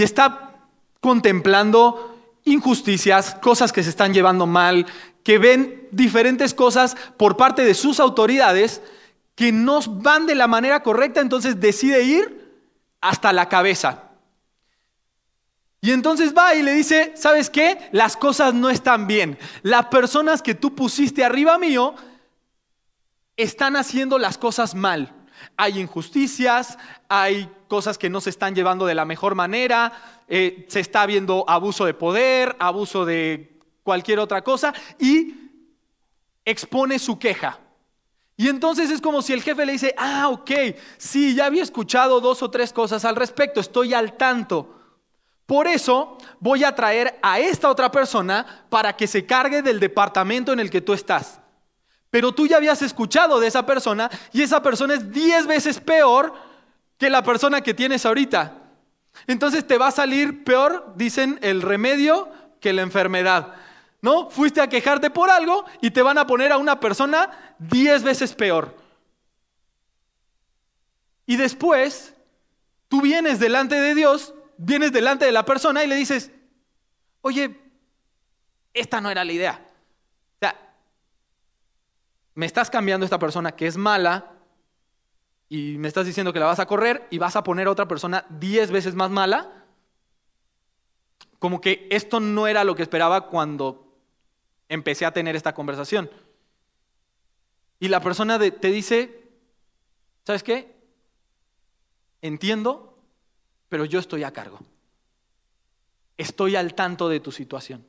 y está contemplando injusticias, cosas que se están llevando mal, que ven diferentes cosas por parte de sus autoridades que no van de la manera correcta, entonces decide ir hasta la cabeza. Y entonces va y le dice, ¿sabes qué? Las cosas no están bien. Las personas que tú pusiste arriba mío están haciendo las cosas mal. Hay injusticias, hay cosas que no se están llevando de la mejor manera, eh, se está viendo abuso de poder, abuso de cualquier otra cosa y expone su queja. Y entonces es como si el jefe le dice, ah, ok, sí, ya había escuchado dos o tres cosas al respecto, estoy al tanto. Por eso voy a traer a esta otra persona para que se cargue del departamento en el que tú estás. Pero tú ya habías escuchado de esa persona y esa persona es diez veces peor que la persona que tienes ahorita. Entonces te va a salir peor, dicen, el remedio que la enfermedad. ¿No? Fuiste a quejarte por algo y te van a poner a una persona diez veces peor. Y después, tú vienes delante de Dios, vienes delante de la persona y le dices, oye, esta no era la idea me estás cambiando esta persona que es mala y me estás diciendo que la vas a correr y vas a poner a otra persona diez veces más mala, como que esto no era lo que esperaba cuando empecé a tener esta conversación. Y la persona te dice, ¿sabes qué? Entiendo, pero yo estoy a cargo. Estoy al tanto de tu situación.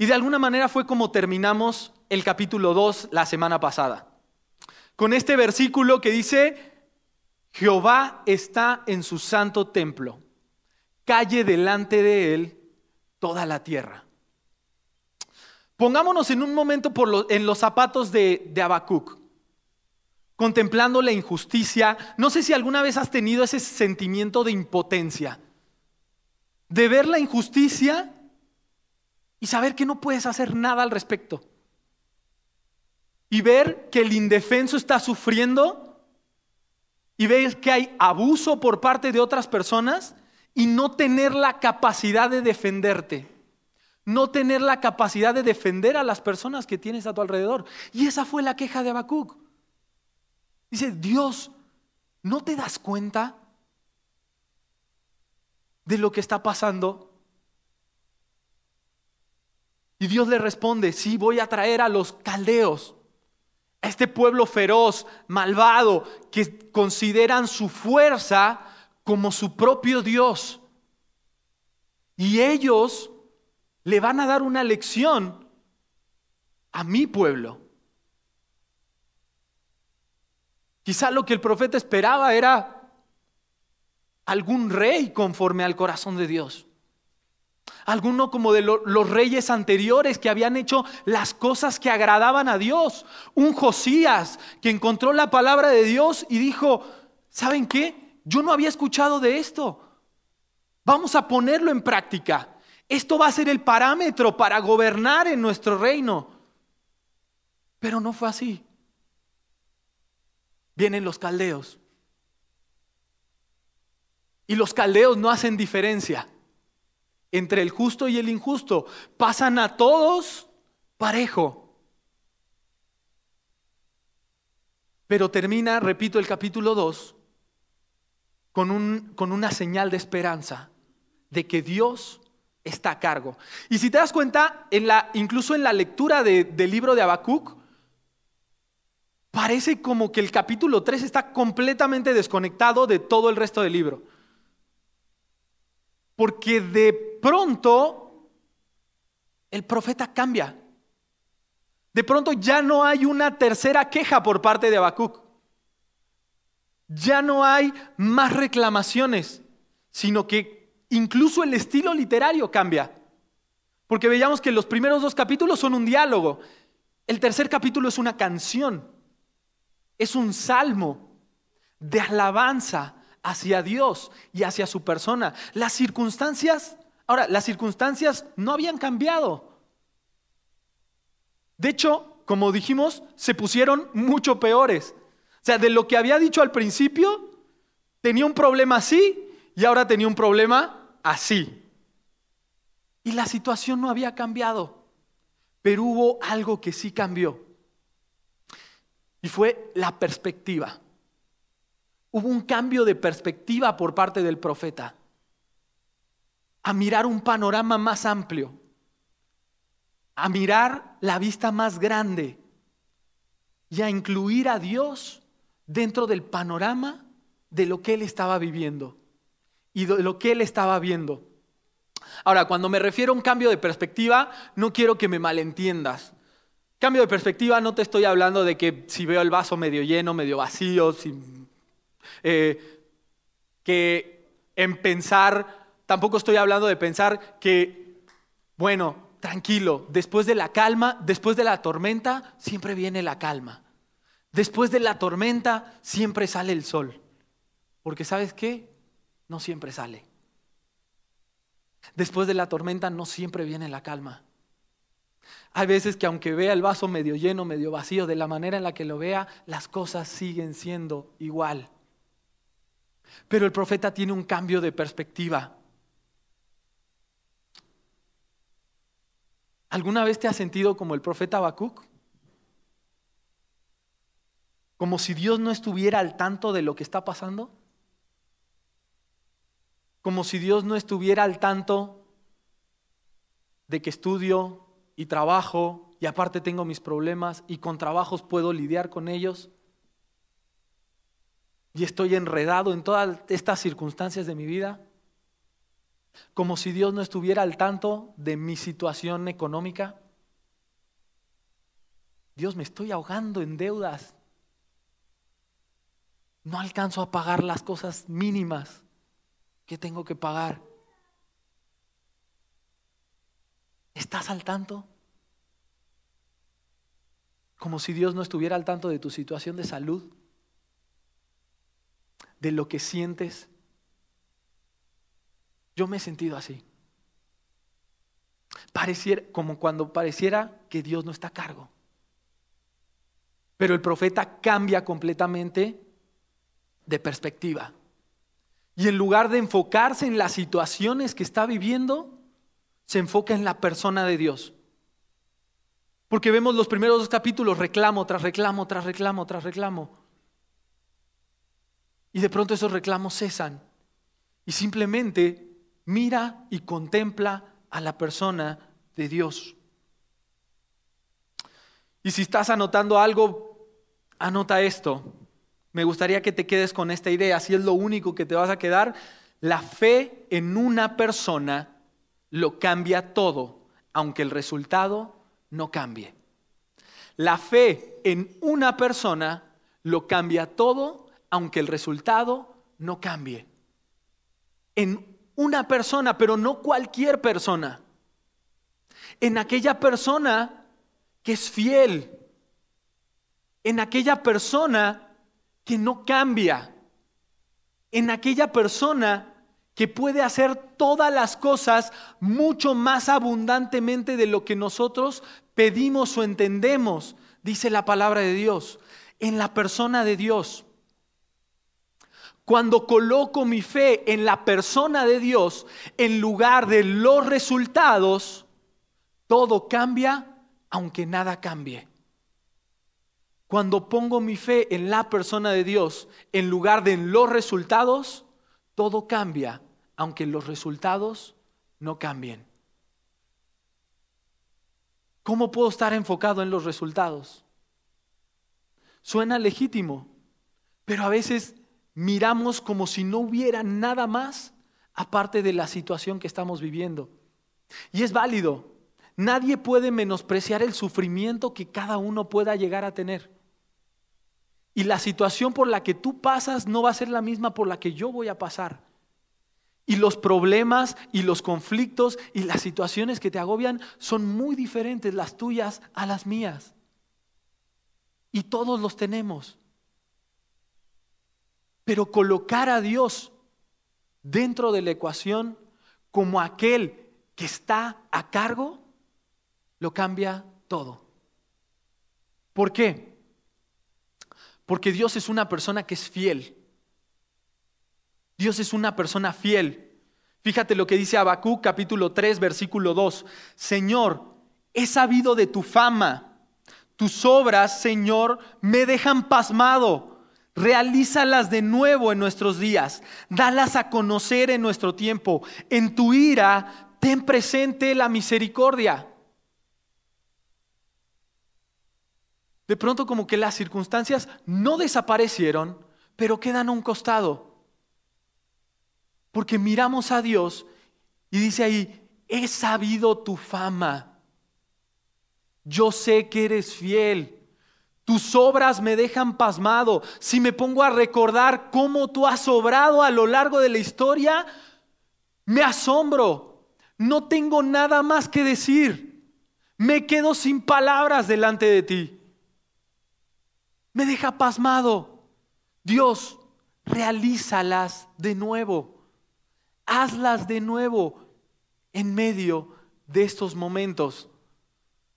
Y de alguna manera fue como terminamos el capítulo 2 la semana pasada. Con este versículo que dice, Jehová está en su santo templo, calle delante de él toda la tierra. Pongámonos en un momento por en los zapatos de, de contemplando la injusticia. No sé si alguna vez has tenido ese sentimiento de impotencia, de ver la injusticia y saber que no puedes hacer nada al respecto. Y ver que el indefenso está sufriendo y ver que hay abuso por parte de otras personas y no tener la capacidad de defenderte. No tener la capacidad de defender a las personas que tienes a tu alrededor. Y esa fue la queja de Habacuc. Dice, Dios, ¿no te das cuenta de lo que está pasando y Dios le responde, sí, voy a traer a los caldeos, a este pueblo feroz, malvado, que consideran su fuerza como su propio Dios. Y ellos le van a dar una lección a mi pueblo. Quizá lo que el profeta esperaba era algún rey conforme al corazón de Dios. Alguno como de los reyes anteriores que habían hecho las cosas que agradaban a Dios. Un Josías que encontró la palabra de Dios y dijo, ¿saben qué? Yo no había escuchado de esto. Vamos a ponerlo en práctica. Esto va a ser el parámetro para gobernar en nuestro reino. Pero no fue así. Vienen los caldeos. Y los caldeos no hacen diferencia entre el justo y el injusto. Pasan a todos parejo. Pero termina, repito, el capítulo 2 con, un, con una señal de esperanza de que Dios está a cargo. Y si te das cuenta, incluso en la lectura del libro de Habacuc, parece como que el capítulo 3 está completamente desconectado de todo el resto del libro. Porque de pronto el profeta cambia. De pronto ya no hay una tercera queja por parte de Habacuc. Ya no hay más reclamaciones, sino que incluso el estilo literario cambia. Porque veíamos que los primeros dos capítulos son un diálogo. El tercer capítulo es una canción. Es un salmo de alabanza hacia Dios y hacia su persona. Las circunstancias, ahora, las circunstancias no habían cambiado. De hecho, como dijimos, se pusieron mucho peores. O sea, de lo que había dicho al principio, tenía un problema así y ahora tenía un problema así. Y la situación no había cambiado, pero hubo algo que sí cambió. Y fue la perspectiva. Hubo un cambio de perspectiva por parte del profeta a mirar un panorama más amplio, a mirar la vista más grande y a incluir a Dios dentro del panorama de lo que él estaba viviendo y de lo que él estaba viendo. Ahora, cuando me refiero a un cambio de perspectiva, no quiero que me malentiendas. Cambio de perspectiva, no te estoy hablando de que si veo el vaso medio lleno, medio vacío, eh, que en pensar, tampoco estoy hablando de pensar que, bueno, tranquilo, después de la calma, después de la tormenta, siempre viene la calma. Después de la tormenta, siempre sale el sol. Porque sabes qué? No siempre sale. Después de la tormenta no siempre viene la calma. Hay veces que aunque vea el vaso medio lleno, medio vacío, de la manera en la que lo vea, las cosas siguen siendo igual. Pero el profeta tiene un cambio de perspectiva. ¿Alguna vez te has sentido como el profeta Habacuc? Como si Dios no estuviera al tanto de lo que está pasando como si Dios no estuviera al tanto de que estudio y trabajo y aparte tengo mis problemas y con trabajos puedo lidiar con ellos y estoy enredado en todas estas circunstancias de mi vida, como si Dios no estuviera al tanto de mi situación económica. Dios, me estoy ahogando en deudas. No alcanzo a pagar las cosas mínimas. ¿Qué tengo que pagar? ¿Estás al tanto? Como si Dios no estuviera al tanto de tu situación de salud, de lo que sientes. Yo me he sentido así. Pareciera, como cuando pareciera que Dios no está a cargo. Pero el profeta cambia completamente de perspectiva. Y en lugar de enfocarse en las situaciones que está viviendo, se enfoca en la persona de Dios. Porque vemos los primeros dos capítulos, reclamo tras reclamo, tras reclamo, tras reclamo. Y de pronto esos reclamos cesan. Y simplemente mira y contempla a la persona de Dios. Y si estás anotando algo, anota esto. Me gustaría que te quedes con esta idea, si es lo único que te vas a quedar. La fe en una persona lo cambia todo, aunque el resultado no cambie. La fe en una persona lo cambia todo, aunque el resultado no cambie. En una persona, pero no cualquier persona. En aquella persona que es fiel. En aquella persona que no cambia, en aquella persona que puede hacer todas las cosas mucho más abundantemente de lo que nosotros pedimos o entendemos, dice la palabra de Dios, en la persona de Dios. Cuando coloco mi fe en la persona de Dios en lugar de los resultados, todo cambia aunque nada cambie. Cuando pongo mi fe en la persona de Dios en lugar de en los resultados, todo cambia, aunque los resultados no cambien. ¿Cómo puedo estar enfocado en los resultados? Suena legítimo, pero a veces miramos como si no hubiera nada más aparte de la situación que estamos viviendo. Y es válido. Nadie puede menospreciar el sufrimiento que cada uno pueda llegar a tener. Y la situación por la que tú pasas no va a ser la misma por la que yo voy a pasar. Y los problemas y los conflictos y las situaciones que te agobian son muy diferentes las tuyas a las mías. Y todos los tenemos. Pero colocar a Dios dentro de la ecuación como aquel que está a cargo, lo cambia todo. ¿Por qué? Porque Dios es una persona que es fiel. Dios es una persona fiel. Fíjate lo que dice Habacuc capítulo 3 versículo 2. Señor, he sabido de tu fama. Tus obras, Señor, me dejan pasmado. Realízalas de nuevo en nuestros días. Dalas a conocer en nuestro tiempo. En tu ira, ten presente la misericordia. De pronto como que las circunstancias no desaparecieron, pero quedan a un costado. Porque miramos a Dios y dice ahí, he sabido tu fama. Yo sé que eres fiel. Tus obras me dejan pasmado. Si me pongo a recordar cómo tú has obrado a lo largo de la historia, me asombro. No tengo nada más que decir. Me quedo sin palabras delante de ti. Me deja pasmado. Dios, realízalas de nuevo hazlas de nuevo en medio de estos momentos.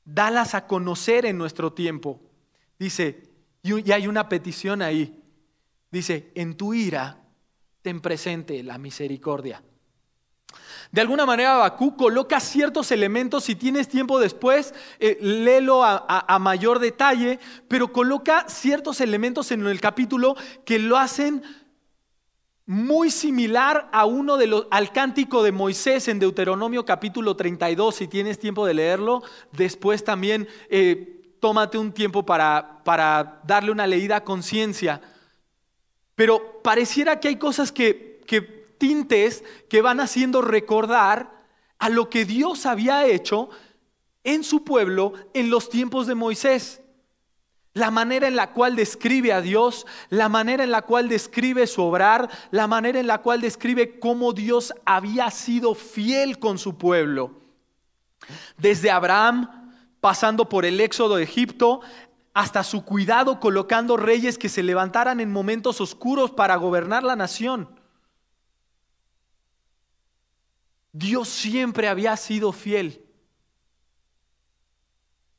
Dalas a conocer en nuestro tiempo. Dice, y hay una petición ahí. Dice, en tu ira ten presente la misericordia. De alguna manera, Bakú coloca ciertos elementos, si tienes tiempo después, eh, léelo a, mayor detalle, pero coloca ciertos elementos en el capítulo que lo hacen muy similar a uno de los, al cántico de Moisés en Deuteronomio capítulo 32, si tienes tiempo de leerlo. Después también eh, tómate un tiempo para, para darle una leída a conciencia. Pero pareciera que hay cosas que, que tintes que van haciendo recordar a lo que Dios había hecho en su pueblo en los tiempos de Moisés. La manera en la cual describe a Dios, la manera en la cual describe su obrar, la manera en la cual describe cómo Dios había sido fiel con su pueblo. Desde Abraham, pasando por el éxodo de Egipto, hasta su cuidado colocando reyes que se levantaran en momentos oscuros para gobernar la nación. Dios siempre había sido fiel.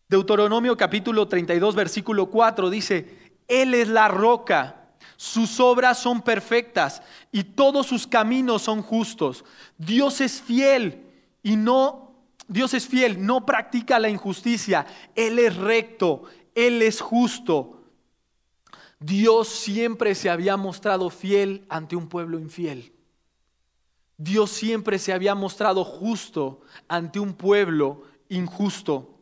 Deuteronomio capítulo 32, versículo 4 dice, Él es la roca, sus obras son perfectas y todos sus caminos son justos. Dios es fiel y no, Dios es fiel, no practica la injusticia, Él es recto, Él es justo. Dios siempre se había mostrado fiel ante un pueblo infiel. Dios siempre se había mostrado justo ante un pueblo injusto.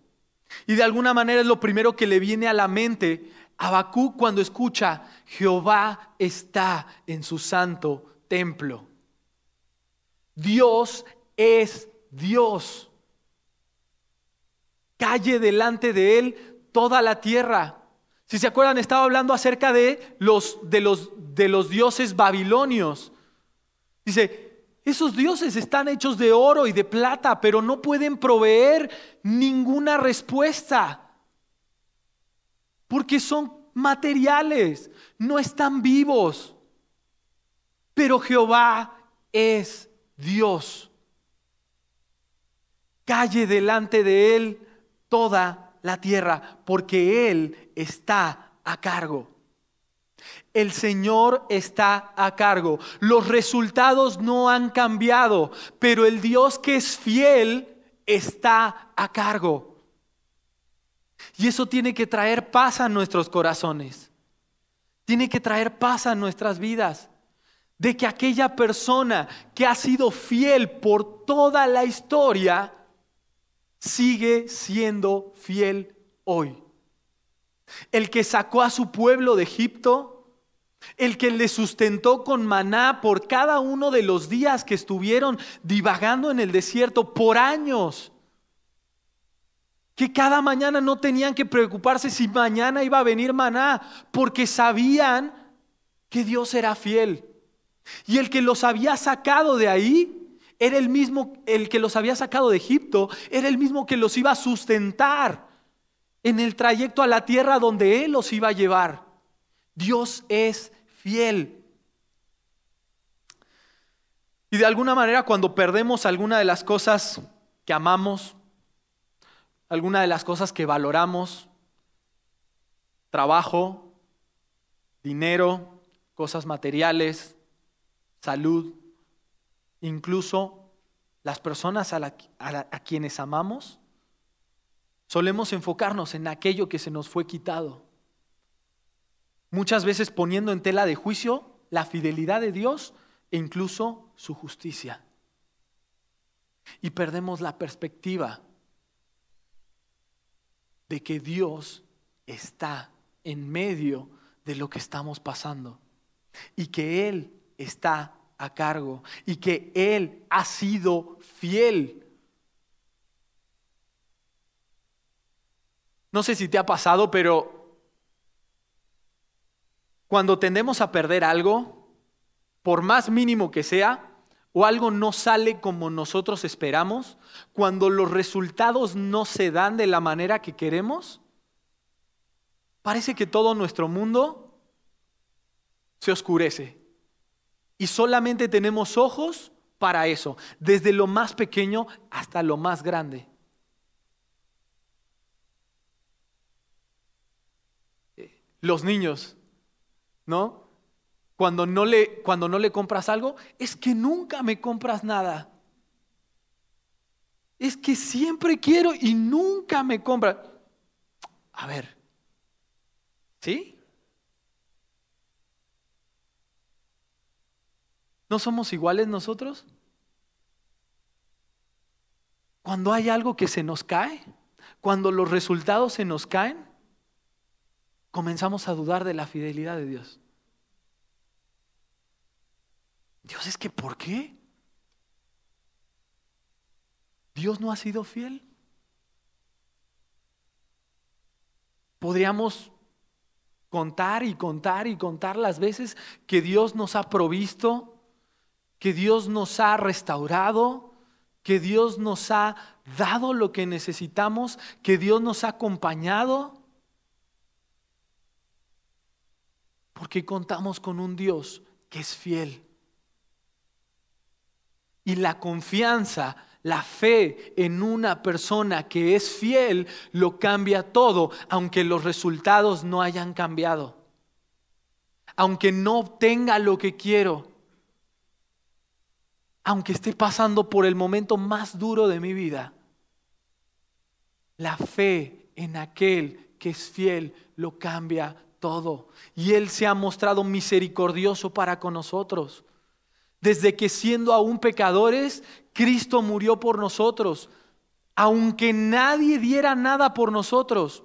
Y de alguna manera es lo primero que le viene a la mente a Bakú cuando escucha, Jehová está en su santo templo. Dios es Dios. Calle delante de él toda la tierra. Si se acuerdan, estaba hablando acerca de los, de los, de los dioses babilonios. Dice, esos dioses están hechos de oro y de plata, pero no pueden proveer ninguna respuesta. Porque son materiales, no están vivos. Pero Jehová es Dios. Calle delante de Él toda la tierra, porque Él está a cargo. El Señor está a cargo. Los resultados no han cambiado, pero el Dios que es fiel está a cargo. Y eso tiene que traer paz a nuestros corazones. Tiene que traer paz a nuestras vidas. De que aquella persona que ha sido fiel por toda la historia sigue siendo fiel hoy. El que sacó a su pueblo de Egipto el que le sustentó con maná por cada uno de los días que estuvieron divagando en el desierto por años. Que cada mañana no tenían que preocuparse si mañana iba a venir maná, porque sabían que Dios era fiel. Y el que los había sacado de ahí era el mismo, el que los había sacado de Egipto, era el mismo que los iba a sustentar en el trayecto a la tierra donde Él los iba a llevar. Dios es fiel. Y de alguna manera cuando perdemos alguna de las cosas que amamos, alguna de las cosas que valoramos, trabajo, dinero, cosas materiales, salud, incluso las personas a, quienes amamos, solemos enfocarnos en aquello que se nos fue quitado. Muchas veces poniendo en tela de juicio la fidelidad de Dios e incluso su justicia. Y perdemos la perspectiva de que Dios está en medio de lo que estamos pasando y que Él está a cargo y que Él ha sido fiel. No sé si te ha pasado, pero cuando tendemos a perder algo, por más mínimo que sea, o algo no sale como nosotros esperamos, cuando los resultados no se dan de la manera que queremos, parece que todo nuestro mundo se oscurece. Y solamente tenemos ojos para eso, desde lo más pequeño hasta lo más grande. Los niños, ¿no? cuando no le, cuando no le compras algo, es que nunca me compras nada. Es que siempre quiero y nunca me compras. A ver, ¿sí? ¿No somos iguales nosotros? Cuando hay algo que se nos cae, cuando los resultados se nos caen, comenzamos a dudar de la fidelidad de Dios. Dios es que, ¿por qué? Dios no ha sido fiel. Podríamos contar y contar y contar las veces que Dios nos ha provisto, que Dios nos ha restaurado, que Dios nos ha dado lo que necesitamos, que Dios nos ha acompañado. Porque contamos con un Dios que es fiel. Y la confianza, la fe en una persona que es fiel lo cambia todo, aunque los resultados no hayan cambiado. Aunque no obtenga lo que quiero. Aunque esté pasando por el momento más duro de mi vida. La fe en aquel que es fiel lo cambia todo. Y Él se ha mostrado misericordioso para con nosotros desde que siendo aún pecadores, Cristo murió por nosotros, aunque nadie diera nada por nosotros.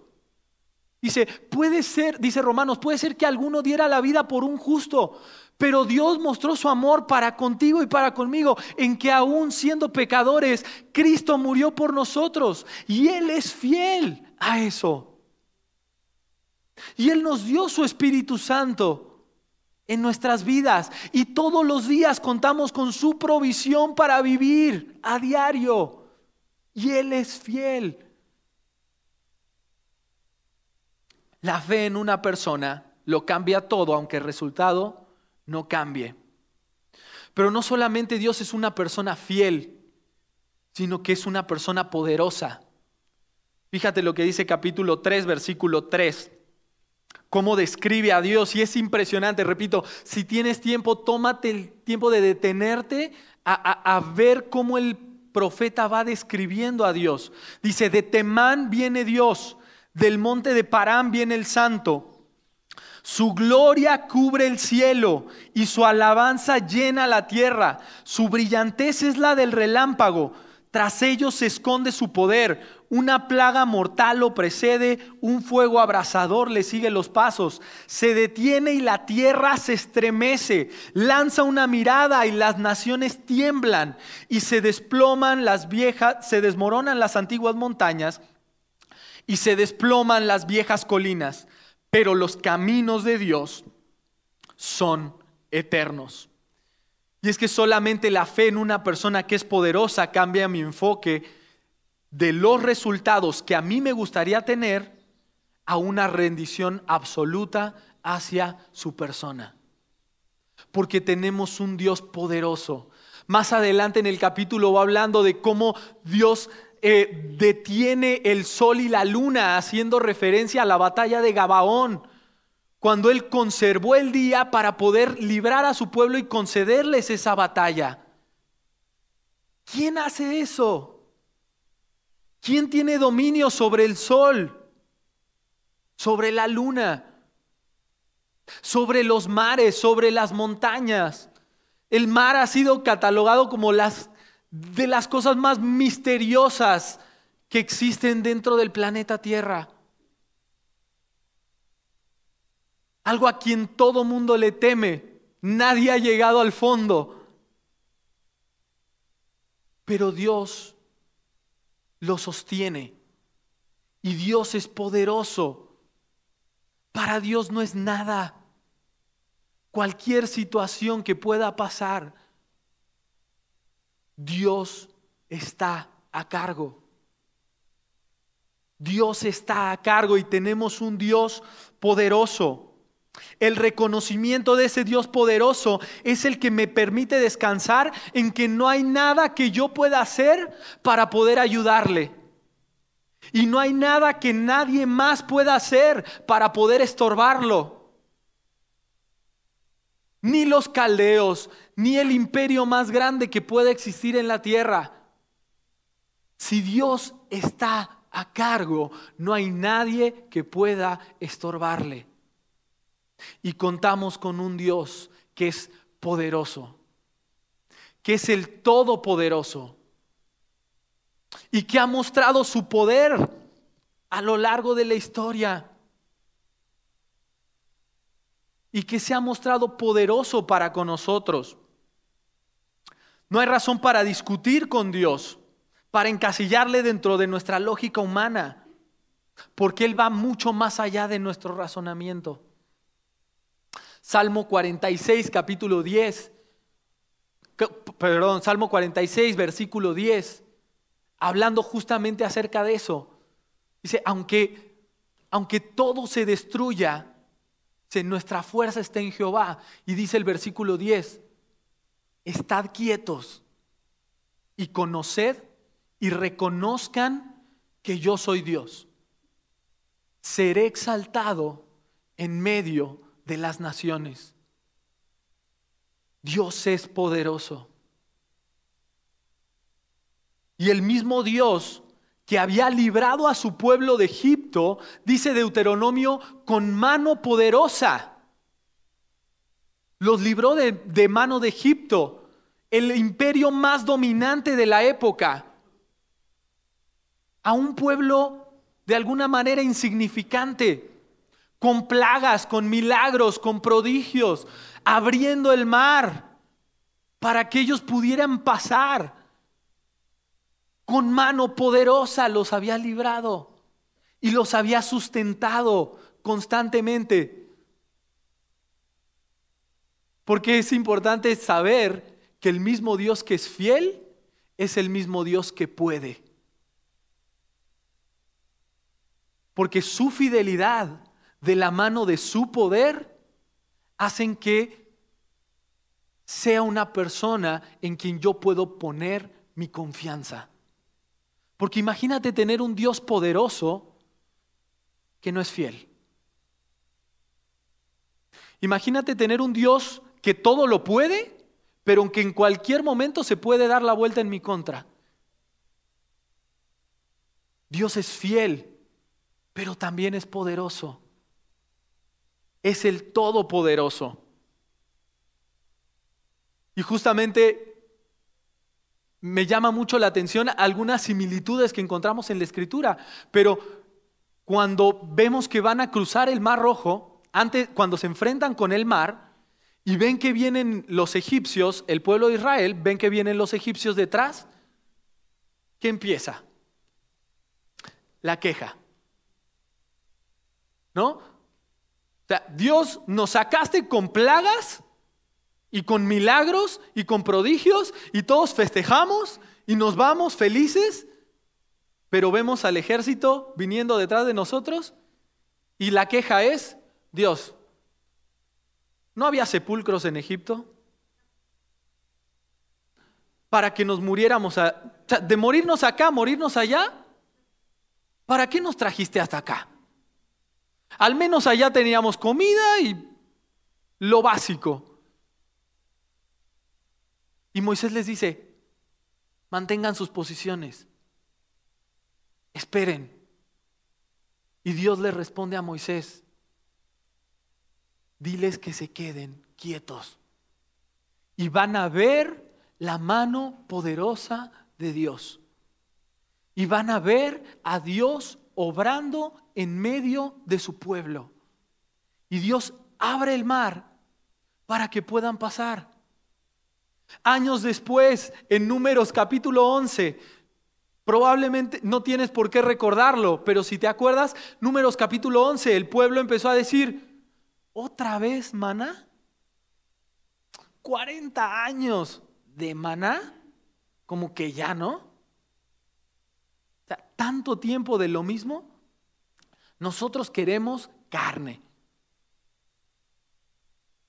Dice, puede ser, dice Romanos, puede ser que alguno diera la vida por un justo, pero Dios mostró su amor para contigo y para conmigo, en que aún siendo pecadores, Cristo murió por nosotros y Él es fiel a eso. Y Él nos dio su Espíritu Santo en nuestras vidas y todos los días contamos con su provisión para vivir a diario. Y Él es fiel. La fe en una persona lo cambia todo, aunque el resultado no cambie. Pero no solamente Dios es una persona fiel, sino que es una persona poderosa. Fíjate lo que dice capítulo 3, versículo 3 cómo describe a Dios y es impresionante. Repito, si tienes tiempo, tómate el tiempo de detenerte a, ver cómo el profeta va describiendo a Dios. Dice, de Temán viene Dios, del monte de Parán viene el santo. Su gloria cubre el cielo y su alabanza llena la tierra. Su brillantez es la del relámpago. Tras ellos se esconde su poder. Una plaga mortal lo precede, un fuego abrasador le sigue los pasos. Se detiene y la tierra se estremece. Lanza una mirada y las naciones tiemblan y se desploman las viejas, se desmoronan las antiguas montañas y se desploman las viejas colinas. Pero los caminos de Dios son eternos. Y es que solamente la fe en una persona que es poderosa cambia mi enfoque de los resultados que a mí me gustaría tener a una rendición absoluta hacia su persona. Porque tenemos un Dios poderoso. Más adelante en el capítulo va hablando de cómo Dios eh, detiene el sol y la luna, haciendo referencia a la batalla de Gabaón cuando Él conservó el día para poder librar a su pueblo y concederles esa batalla. ¿Quién hace eso? ¿Quién tiene dominio sobre el sol? Sobre la luna? Sobre los mares, sobre las montañas. El mar ha sido catalogado como las de las cosas más misteriosas que existen dentro del planeta Tierra. Algo a quien todo mundo le teme. Nadie ha llegado al fondo. Pero Dios lo sostiene. Y Dios es poderoso. Para Dios no es nada. Cualquier situación que pueda pasar, Dios está a cargo. Dios está a cargo y tenemos un Dios poderoso. El reconocimiento de ese Dios poderoso es el que me permite descansar en que no hay nada que yo pueda hacer para poder ayudarle. Y no hay nada que nadie más pueda hacer para poder estorbarlo. Ni los caldeos, ni el imperio más grande que pueda existir en la tierra. Si Dios está a cargo, no hay nadie que pueda estorbarle. Y contamos con un Dios que es poderoso, que es el todopoderoso y que ha mostrado su poder a lo largo de la historia y que se ha mostrado poderoso para con nosotros. No hay razón para discutir con Dios, para encasillarle dentro de nuestra lógica humana, porque Él va mucho más allá de nuestro razonamiento. Salmo 46, capítulo 10. Perdón, Salmo 46, versículo 10. Hablando justamente acerca de eso. Dice, aunque, aunque todo se destruya, nuestra fuerza está en Jehová. Y dice el versículo 10, estad quietos y conoced y reconozcan que yo soy Dios. Seré exaltado en medio de las naciones. Dios es poderoso. Y el mismo Dios que había librado a su pueblo de Egipto, dice Deuteronomio, con mano poderosa. Los libró de, mano de Egipto, el imperio más dominante de la época, a un pueblo de alguna manera insignificante con plagas, con milagros, con prodigios, abriendo el mar para que ellos pudieran pasar. Con mano poderosa los había librado y los había sustentado constantemente. Porque es importante saber que el mismo Dios que es fiel es el mismo Dios que puede. Porque su fidelidad de la mano de su poder hacen que sea una persona en quien yo puedo poner mi confianza. Porque imagínate tener un Dios poderoso que no es fiel. Imagínate tener un Dios que todo lo puede, pero que en cualquier momento se puede dar la vuelta en mi contra. Dios es fiel, pero también es poderoso es el Todopoderoso. Y justamente me llama mucho la atención algunas similitudes que encontramos en la escritura, pero cuando vemos que van a cruzar el mar rojo, antes, cuando se enfrentan con el mar y ven que vienen los egipcios, el pueblo de Israel, ven que vienen los egipcios detrás, ¿qué empieza? La queja. ¿No? sea, Dios nos sacaste con plagas y con milagros y con prodigios y todos festejamos y nos vamos felices, pero vemos al ejército viniendo detrás de nosotros y la queja es, Dios, ¿no había sepulcros en Egipto? Para que nos muriéramos, de morirnos acá, morirnos allá, ¿para qué nos trajiste hasta acá? Al menos allá teníamos comida y lo básico. Y Moisés les dice, Mantengan sus posiciones. Esperen. Y Dios le responde a Moisés, diles que se queden quietos. Y van a ver la mano poderosa de Dios. Y van a ver a Dios obrando en medio de su pueblo. Y Dios abre el mar para que puedan pasar. Años después, en Números capítulo 11, probablemente no tienes por qué recordarlo, pero si te acuerdas, Números capítulo 11, el pueblo empezó a decir, ¿otra vez maná? 40 años de maná, como que ya no. tanto tiempo de lo mismo. Nosotros queremos carne.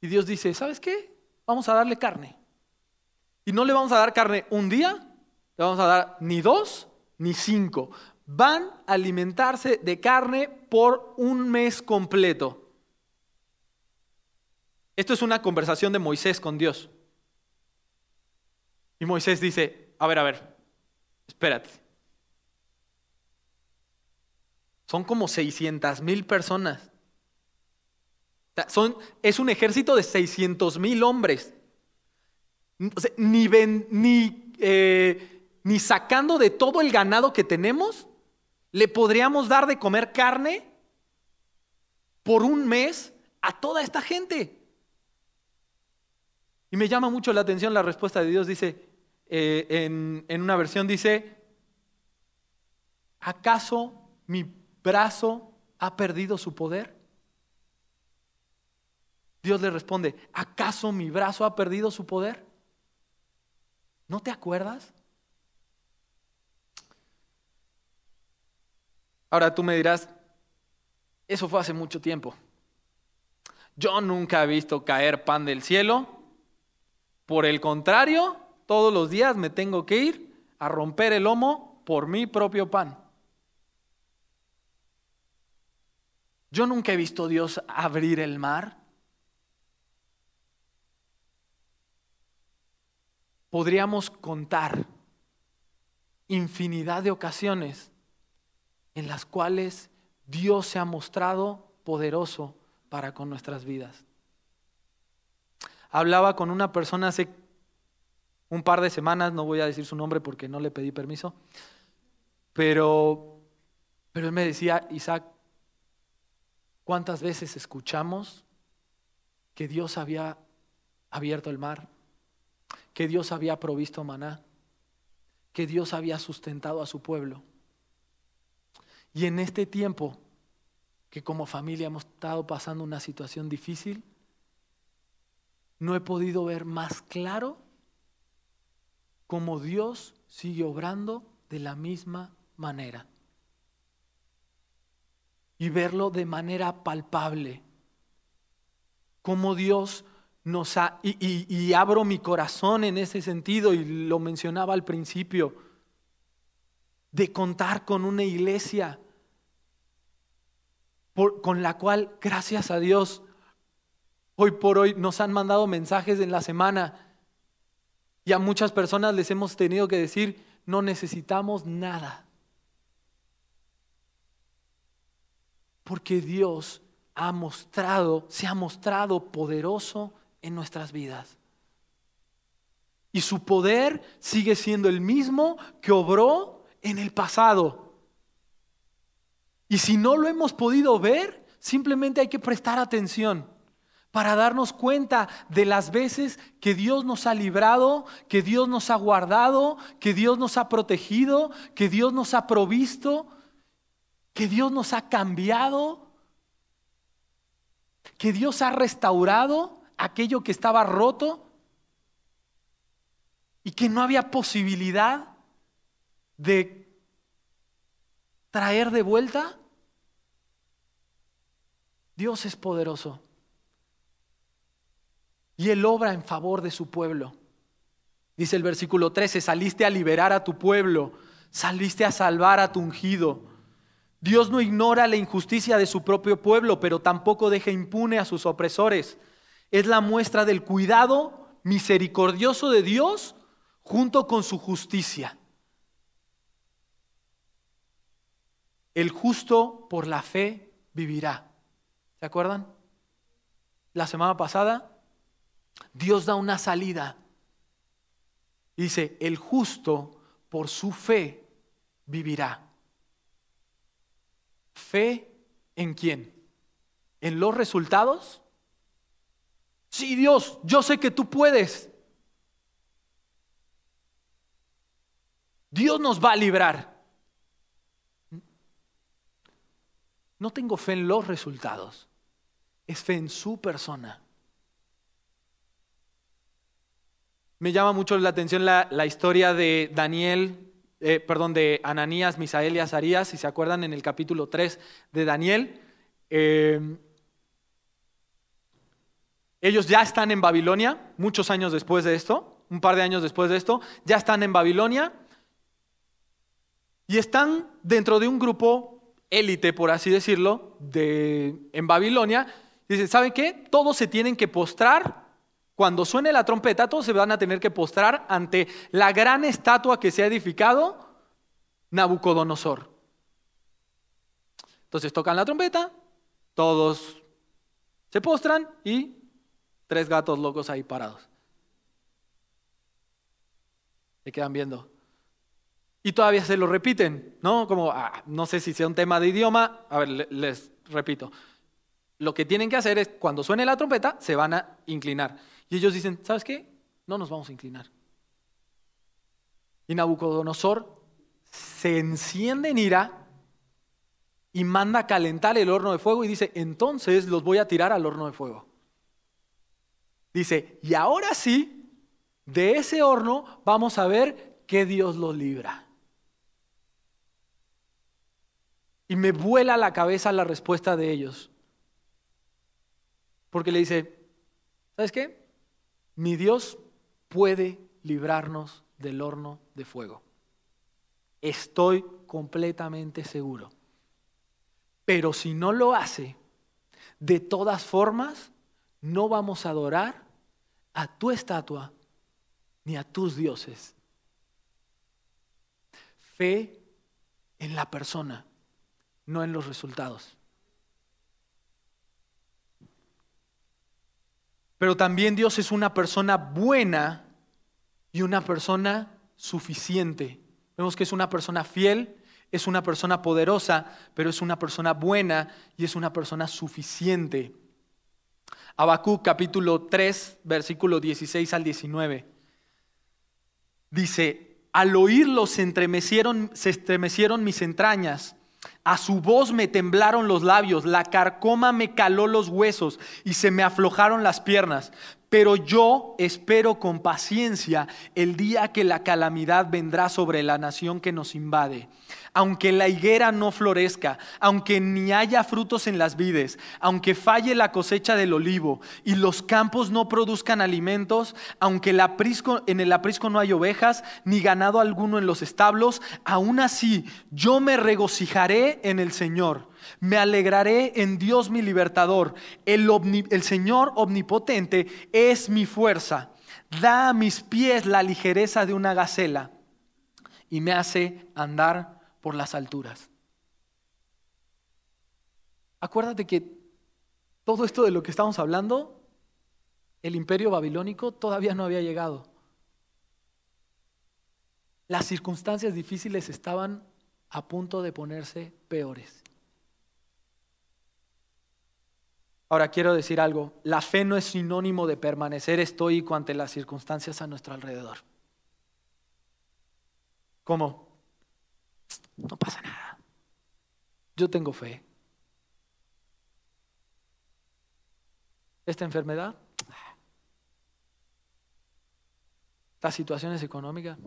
Y Dios dice, ¿sabes qué? Vamos a darle carne. Y no le vamos a dar carne un día, le vamos a dar ni dos ni cinco. Van a alimentarse de carne por un mes completo. Esto es una conversación de Moisés con Dios. Y Moisés dice, a ver, a ver, espérate. Son como 600 mil personas. Son, es un ejército de 600 mil hombres. Ni, ni, eh, ni sacando de todo el ganado que tenemos, le podríamos dar de comer carne por un mes a toda esta gente. Y me llama mucho la atención la respuesta de Dios. Dice, eh, en, en una versión dice, ¿acaso mi brazo ha perdido su poder? Dios le responde, ¿acaso mi brazo ha perdido su poder? ¿No te acuerdas? Ahora tú me dirás, eso fue hace mucho tiempo. Yo nunca he visto caer pan del cielo. Por el contrario, todos los días me tengo que ir a romper el lomo por mi propio pan. Yo nunca he visto Dios abrir el mar. Podríamos contar infinidad de ocasiones en las cuales Dios se ha mostrado poderoso para con nuestras vidas. Hablaba con una persona hace un par de semanas, no voy a decir su nombre porque no le pedí permiso, pero, pero él me decía, Isaac, ¿cuántas veces escuchamos que Dios había abierto el mar? Que Dios había provisto maná, que Dios había sustentado a su pueblo. Y en este tiempo que como familia hemos estado pasando una situación difícil, no he podido ver más claro cómo Dios sigue obrando de la misma manera. Y verlo de manera palpable. Cómo Dios y, abro mi corazón en ese sentido, y lo mencionaba al principio, de contar con una iglesia con la cual, gracias a Dios, hoy por hoy nos han mandado mensajes en la semana y a muchas personas les hemos tenido que decir, no necesitamos nada. Porque Dios ha mostrado, se ha mostrado poderoso en nuestras vidas. Y su poder sigue siendo el mismo que obró en el pasado. Y si no lo hemos podido ver, simplemente hay que prestar atención para darnos cuenta de las veces que Dios nos ha librado, que Dios nos ha guardado, que Dios nos ha protegido, que Dios nos ha provisto, que Dios nos ha cambiado, que Dios ha restaurado aquello que estaba roto y que no había posibilidad de traer de vuelta, Dios es poderoso. Y Él obra en favor de su pueblo. Dice el versículo 13, saliste a liberar a tu pueblo, saliste a salvar a tu ungido. Dios no ignora la injusticia de su propio pueblo, pero tampoco deja impune a sus opresores es la muestra del cuidado misericordioso de Dios junto con su justicia. El justo por la fe vivirá. ¿Se acuerdan? La semana pasada, Dios da una salida. Dice, el justo por su fe vivirá. ¿Fe en quién? ¿En los resultados? Sí, Dios, yo sé que tú puedes. Dios nos va a librar. No tengo fe en los resultados, es fe en su persona. Me llama mucho la atención la, historia de Daniel, eh, perdón, de Ananías, Misael y Azarías, si se acuerdan en el capítulo 3 de Daniel. Eh, ellos ya están en Babilonia, muchos años después de esto, un par de años después de esto, ya están en Babilonia y están dentro de un grupo élite, por así decirlo, de, en Babilonia. Dicen, ¿saben qué? Todos se tienen que postrar. Cuando suene la trompeta, todos se van a tener que postrar ante la gran estatua que se ha edificado, Nabucodonosor. Entonces tocan la trompeta, todos se postran y tres gatos locos ahí parados. Se quedan viendo y todavía se lo repiten, ¿no? Como, ah, no sé si sea un tema de idioma, a ver, les repito. Lo que tienen que hacer es, cuando suene la trompeta, se van a inclinar. Y ellos dicen, ¿sabes qué? No nos vamos a inclinar. Y Nabucodonosor se enciende en ira y manda a calentar el horno de fuego y dice, entonces los voy a tirar al horno de fuego. Dice, y ahora sí, de ese horno vamos a ver que Dios los libra. Y me vuela la cabeza la respuesta de ellos. Porque le dice, ¿sabes qué? Mi Dios puede librarnos del horno de fuego. Estoy completamente seguro. Pero si no lo hace, de todas formas, no vamos a adorar a tu estatua ni a tus dioses. Fe en la persona no en los resultados. Pero también Dios es una persona buena y una persona suficiente. Vemos que es una persona fiel, es una persona poderosa, pero es una persona buena y es una persona suficiente. Habacuc capítulo 3, versículo 16 al 19. Dice, al oírlo se estremecieron, se estremecieron mis entrañas a su voz me temblaron los labios, la carcoma me caló los huesos y se me aflojaron las piernas. Pero yo espero con paciencia el día que la calamidad vendrá sobre la nación que nos invade. Aunque la higuera no florezca, aunque ni haya frutos en las vides, aunque falle la cosecha del olivo y los campos no produzcan alimentos, aunque en el aprisco no hay ovejas, ni ganado alguno en los establos, aún así yo me regocijaré en el Señor. Me alegraré en Dios mi libertador. El, el Señor omnipotente es mi fuerza. Da a mis pies la ligereza de una gacela y me hace andar por las alturas. Acuérdate que todo esto de lo que estamos hablando, el imperio babilónico todavía no había llegado. Las circunstancias difíciles estaban a punto de ponerse peores. Ahora quiero decir algo, la fe no es sinónimo de permanecer estoico ante las circunstancias a nuestro alrededor. ¿Cómo? No pasa nada. Yo tengo fe. Esta enfermedad, las situaciones económicas,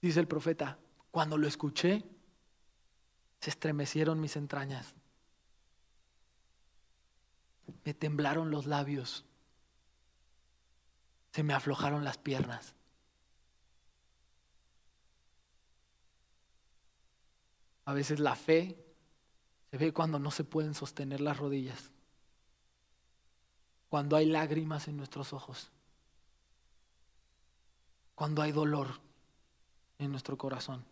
dice el profeta, cuando lo escuché, se estremecieron mis entrañas me temblaron los labios, se me aflojaron las piernas. A veces la fe se ve cuando no se pueden sostener las rodillas, cuando hay lágrimas en nuestros ojos. cuando hay dolor en nuestro corazón.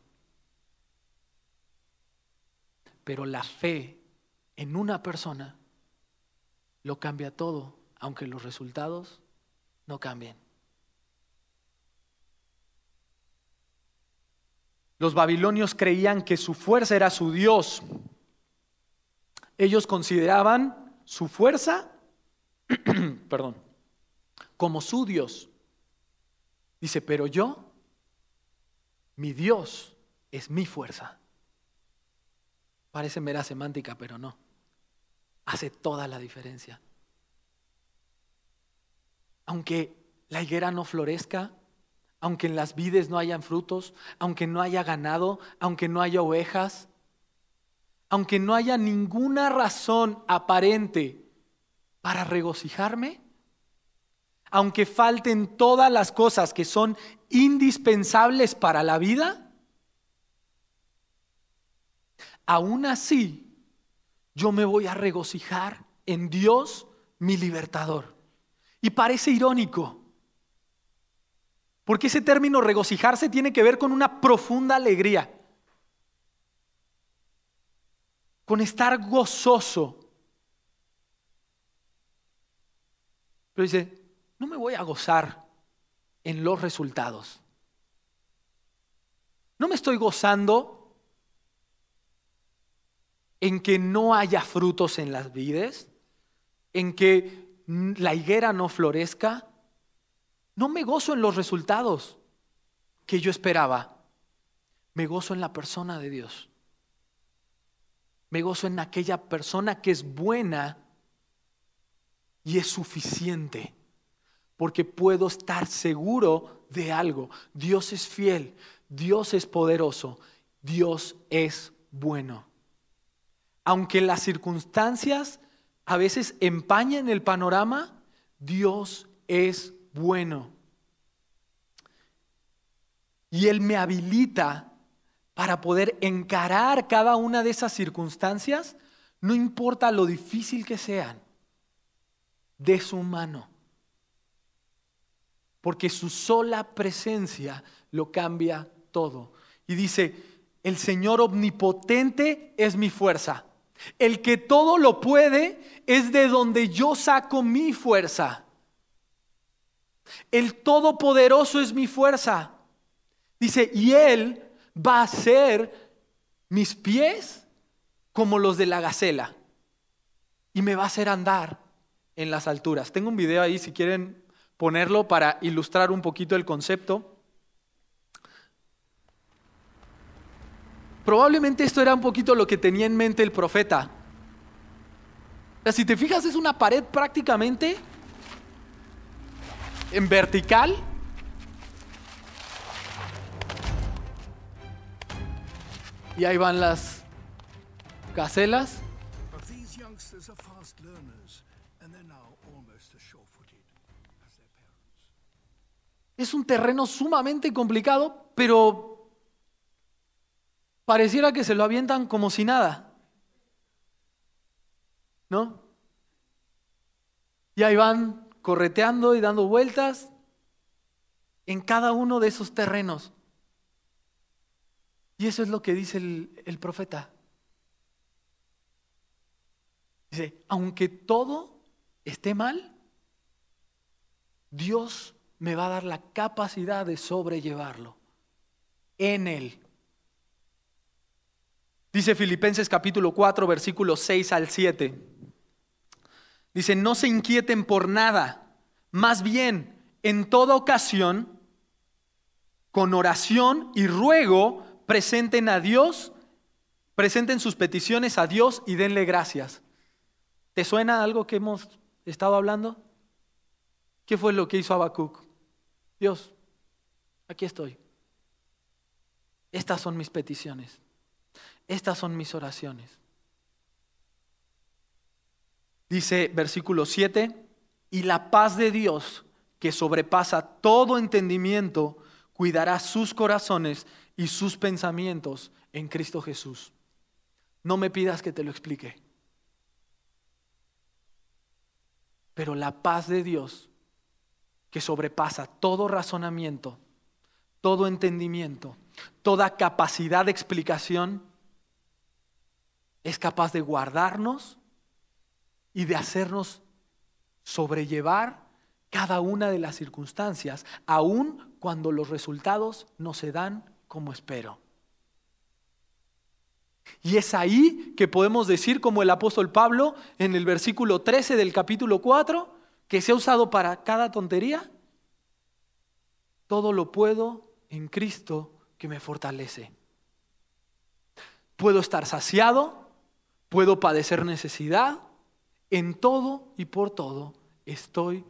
Pero la fe en una persona lo cambia todo, aunque los resultados no cambien. Los babilonios creían que su fuerza era su Dios. Ellos consideraban su fuerza, perdón, como su Dios. Dice, pero yo, mi Dios es mi fuerza. Parece mera semántica, pero no. Hace toda la diferencia. Aunque la higuera no florezca, aunque en las vides no hayan frutos, aunque no haya ganado, aunque no haya ovejas, aunque no haya ninguna razón aparente para regocijarme, aunque falten todas las cosas que son indispensables para la vida, aún así yo me voy a regocijar en Dios, mi libertador. Y parece irónico, porque ese término regocijarse tiene que ver con una profunda alegría, con estar gozoso. Pero dice, no me voy a gozar en los resultados. No me estoy gozando en que no haya frutos en las vides, en que la higuera no florezca. No me gozo en los resultados que yo esperaba. Me gozo en la persona de Dios. Me gozo en aquella persona que es buena y es suficiente. Porque puedo estar seguro de algo. Dios es fiel, Dios es poderoso, Dios es bueno aunque las circunstancias a veces empañen el panorama, Dios es bueno. Y Él me habilita para poder encarar cada una de esas circunstancias, no importa lo difícil que sean, de su mano. Porque su sola presencia lo cambia todo. Y dice, el Señor omnipotente es mi fuerza. El que todo lo puede es de donde yo saco mi fuerza. El todopoderoso es mi fuerza. Dice, y Él va a hacer mis pies como los de la gacela. Y me va a hacer andar en las alturas. Tengo un video ahí si quieren ponerlo para ilustrar un poquito el concepto. Probablemente esto era un poquito lo que tenía en mente el profeta. si te fijas, es una pared prácticamente en vertical. Y ahí van las gacelas. Es un terreno sumamente complicado, pero pareciera que se lo avientan como si nada. ¿No? Y ahí van correteando y dando vueltas en cada uno de esos terrenos. Y eso es lo que dice el, profeta. Dice, aunque todo esté mal, Dios me va a dar la capacidad de sobrellevarlo en Él. Dice Filipenses capítulo 4, versículos 6 al 7. Dice, no se inquieten por nada, más bien, en toda ocasión, con oración y ruego, presenten a Dios, presenten sus peticiones a Dios y denle gracias. ¿Te suena algo que hemos estado hablando? ¿Qué fue lo que hizo Habacuc? Dios, aquí estoy. Estas son mis peticiones. Estas son mis oraciones. Dice versículo 7, y la paz de Dios, que sobrepasa todo entendimiento, cuidará sus corazones y sus pensamientos en Cristo Jesús. No me pidas que te lo explique. Pero la paz de Dios, que sobrepasa todo razonamiento, todo entendimiento, toda capacidad de explicación, es capaz de guardarnos y de hacernos sobrellevar cada una de las circunstancias, aun cuando los resultados no se dan como espero. Y es ahí que podemos decir, como el apóstol Pablo en el versículo 13 del capítulo 4, que se ha usado para cada tontería, todo lo puedo en Cristo que me fortalece. Puedo estar saciado, puedo padecer necesidad, en todo y por todo estoy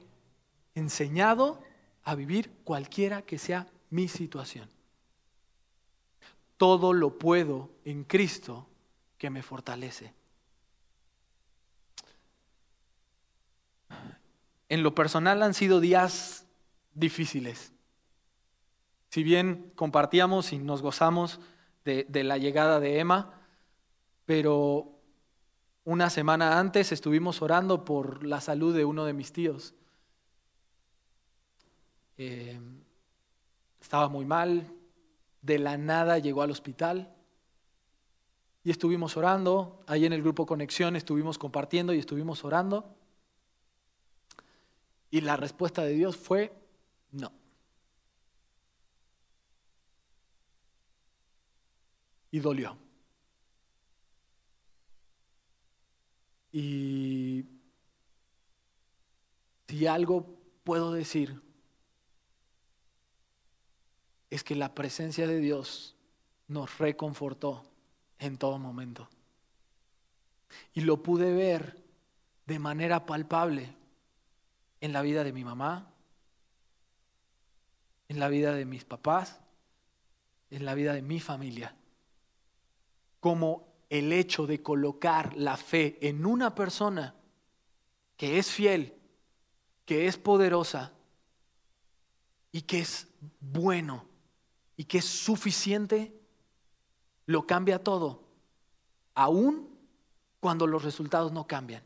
enseñado a vivir cualquiera que sea mi situación. Todo lo puedo en Cristo que me fortalece. En lo personal han sido días difíciles. Si bien compartíamos y nos gozamos de, la llegada de Emma, pero una semana antes estuvimos orando por la salud de uno de mis tíos. Eh, estaba muy mal, de la nada llegó al hospital y estuvimos orando, ahí en el grupo Conexión estuvimos compartiendo y estuvimos orando. Y la respuesta de Dios fue no. Y dolió. Y si algo puedo decir es que la presencia de Dios nos reconfortó en todo momento. Y lo pude ver de manera palpable en la vida de mi mamá, en la vida de mis papás, en la vida de mi familia. Como el hecho de colocar la fe en una persona que es fiel, que es poderosa y que es bueno y que es suficiente, lo cambia todo, aún cuando los resultados no cambian,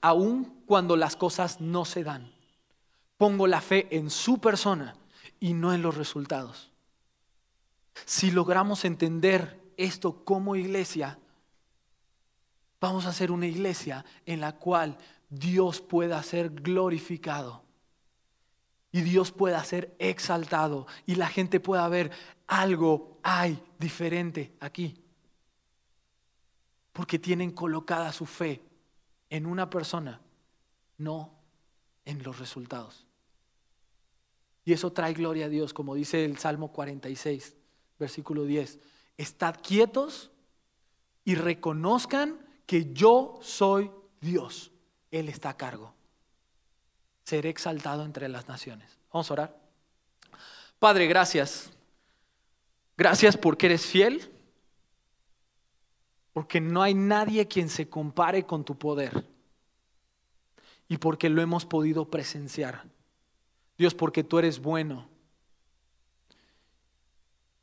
aún cuando las cosas no se dan. Pongo la fe en su persona y no en los resultados. Si logramos entender esto como iglesia, vamos a ser una iglesia en la cual Dios pueda ser glorificado y Dios pueda ser exaltado y la gente pueda ver algo hay diferente aquí. Porque tienen colocada su fe en una persona, no en los resultados. Y eso trae gloria a Dios, como dice el Salmo 46, versículo 10. Estad quietos y reconozcan que yo soy Dios. Él está a cargo seré exaltado entre las naciones. Vamos a orar. Padre, gracias. Gracias porque eres fiel, porque no hay nadie quien se compare con tu poder y porque lo hemos podido presenciar. Dios, porque tú eres bueno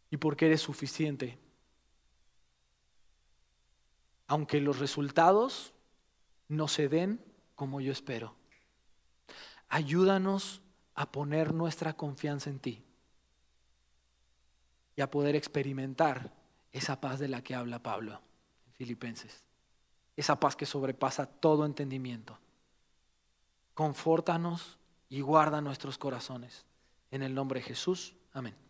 y porque eres suficiente. Aunque los resultados no se den como yo espero. Ayúdanos a poner nuestra confianza en ti y a poder experimentar esa paz de la que habla Pablo en Filipenses. Esa paz que sobrepasa todo entendimiento. Confórtanos y guarda nuestros corazones. En el nombre de Jesús. Amén.